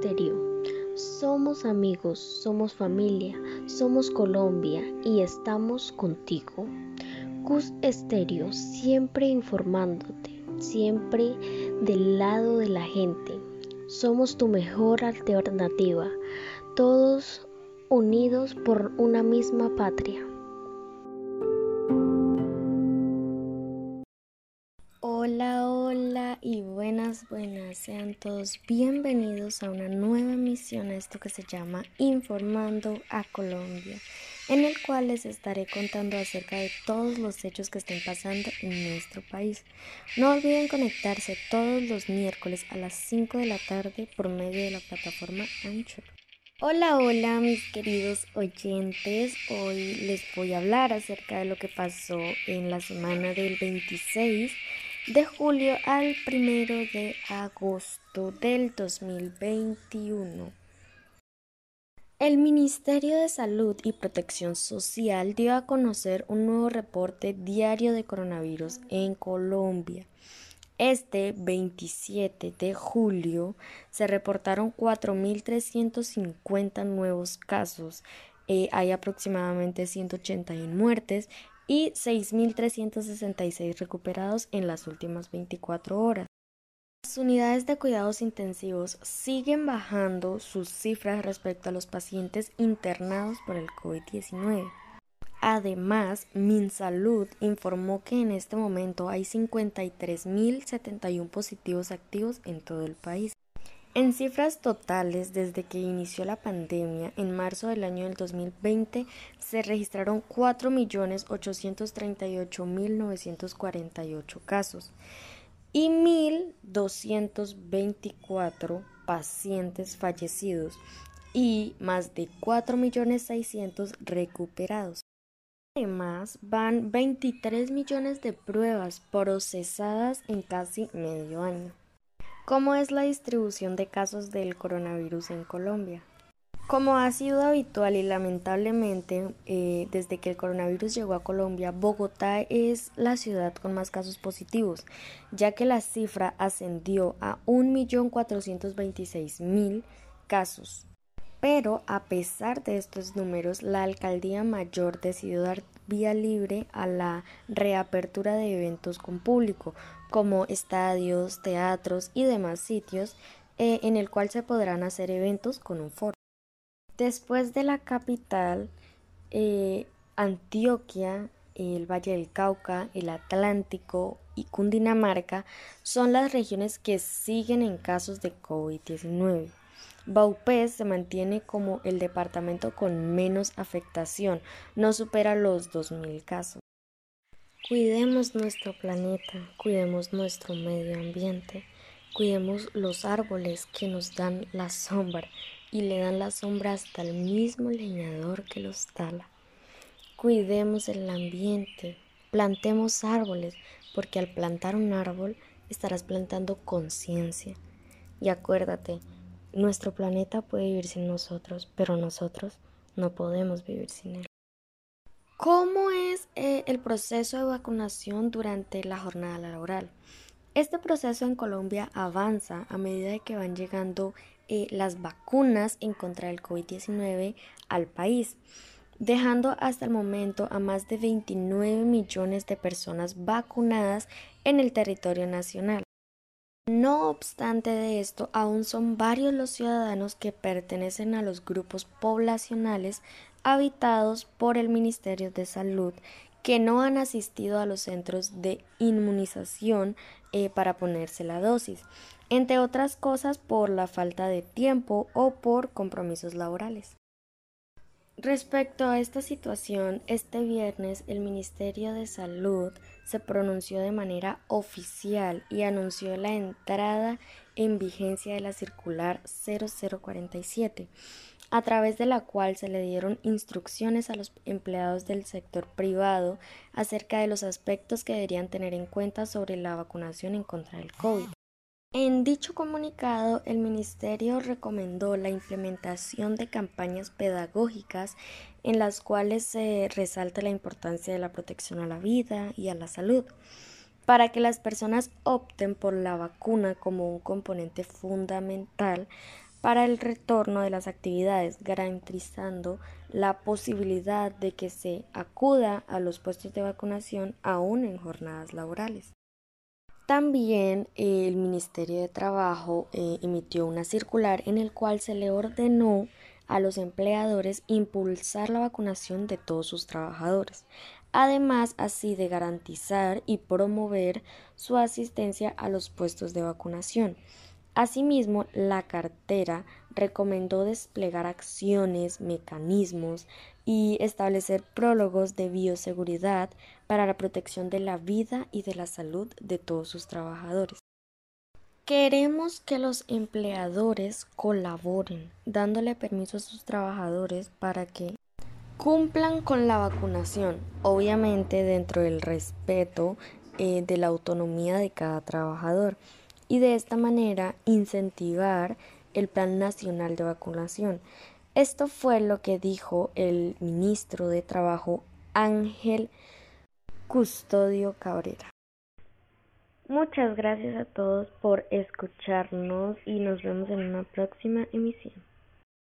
Estéreo. Somos amigos, somos familia, somos Colombia y estamos contigo. Cus Estéreo, siempre informándote, siempre del lado de la gente. Somos tu mejor alternativa, todos unidos por una misma patria. Hola, hola y buenas, buenas. Sean todos bienvenidos a una nueva emisión a esto que se llama Informando a Colombia, en el cual les estaré contando acerca de todos los hechos que estén pasando en nuestro país. No olviden conectarse todos los miércoles a las 5 de la tarde por medio de la plataforma Anchor. Hola, hola mis queridos oyentes. Hoy les voy a hablar acerca de lo que pasó en la semana del 26 de julio al primero de agosto del 2021. El Ministerio de Salud y Protección Social dio a conocer un nuevo reporte diario de coronavirus en Colombia. Este 27 de julio se reportaron 4.350 nuevos casos. Eh, hay aproximadamente 181 muertes y 6.366 recuperados en las últimas 24 horas. Las unidades de cuidados intensivos siguen bajando sus cifras respecto a los pacientes internados por el COVID-19. Además, MinSalud informó que en este momento hay 53.071 positivos activos en todo el país. En cifras totales, desde que inició la pandemia, en marzo del año del 2020, se registraron 4.838.948 casos y 1.224 pacientes fallecidos y más de 4.600.000 recuperados. Además, van 23 millones de pruebas procesadas en casi medio año. ¿Cómo es la distribución de casos del coronavirus en Colombia? Como ha sido habitual y lamentablemente eh, desde que el coronavirus llegó a Colombia, Bogotá es la ciudad con más casos positivos, ya que la cifra ascendió a 1.426.000 casos. Pero a pesar de estos números, la alcaldía mayor decidió dar vía libre a la reapertura de eventos con público, como estadios, teatros y demás sitios eh, en el cual se podrán hacer eventos con un foro. Después de la capital, eh, Antioquia, el Valle del Cauca, el Atlántico y Cundinamarca son las regiones que siguen en casos de COVID-19. Baupés se mantiene como el departamento con menos afectación, no supera los 2.000 casos. Cuidemos nuestro planeta, cuidemos nuestro medio ambiente, cuidemos los árboles que nos dan la sombra y le dan la sombra hasta el mismo leñador que los tala. Cuidemos el ambiente, plantemos árboles, porque al plantar un árbol estarás plantando conciencia. Y acuérdate, nuestro planeta puede vivir sin nosotros, pero nosotros no podemos vivir sin él. ¿Cómo es eh, el proceso de vacunación durante la jornada laboral? Este proceso en Colombia avanza a medida que van llegando eh, las vacunas en contra del COVID-19 al país, dejando hasta el momento a más de 29 millones de personas vacunadas en el territorio nacional. No obstante de esto, aún son varios los ciudadanos que pertenecen a los grupos poblacionales habitados por el Ministerio de Salud que no han asistido a los centros de inmunización eh, para ponerse la dosis, entre otras cosas por la falta de tiempo o por compromisos laborales. Respecto a esta situación, este viernes el Ministerio de Salud se pronunció de manera oficial y anunció la entrada en vigencia de la circular 0047 a través de la cual se le dieron instrucciones a los empleados del sector privado acerca de los aspectos que deberían tener en cuenta sobre la vacunación en contra del COVID. En dicho comunicado, el Ministerio recomendó la implementación de campañas pedagógicas en las cuales se resalta la importancia de la protección a la vida y a la salud, para que las personas opten por la vacuna como un componente fundamental para el retorno de las actividades, garantizando la posibilidad de que se acuda a los puestos de vacunación aún en jornadas laborales. También eh, el Ministerio de Trabajo eh, emitió una circular en el cual se le ordenó a los empleadores impulsar la vacunación de todos sus trabajadores, además así de garantizar y promover su asistencia a los puestos de vacunación. Asimismo, la cartera recomendó desplegar acciones, mecanismos y establecer prólogos de bioseguridad para la protección de la vida y de la salud de todos sus trabajadores. Queremos que los empleadores colaboren, dándole permiso a sus trabajadores para que cumplan con la vacunación, obviamente dentro del respeto eh, de la autonomía de cada trabajador y de esta manera incentivar el Plan Nacional de Vacunación. Esto fue lo que dijo el ministro de Trabajo Ángel Custodio Cabrera. Muchas gracias a todos por escucharnos y nos vemos en una próxima emisión.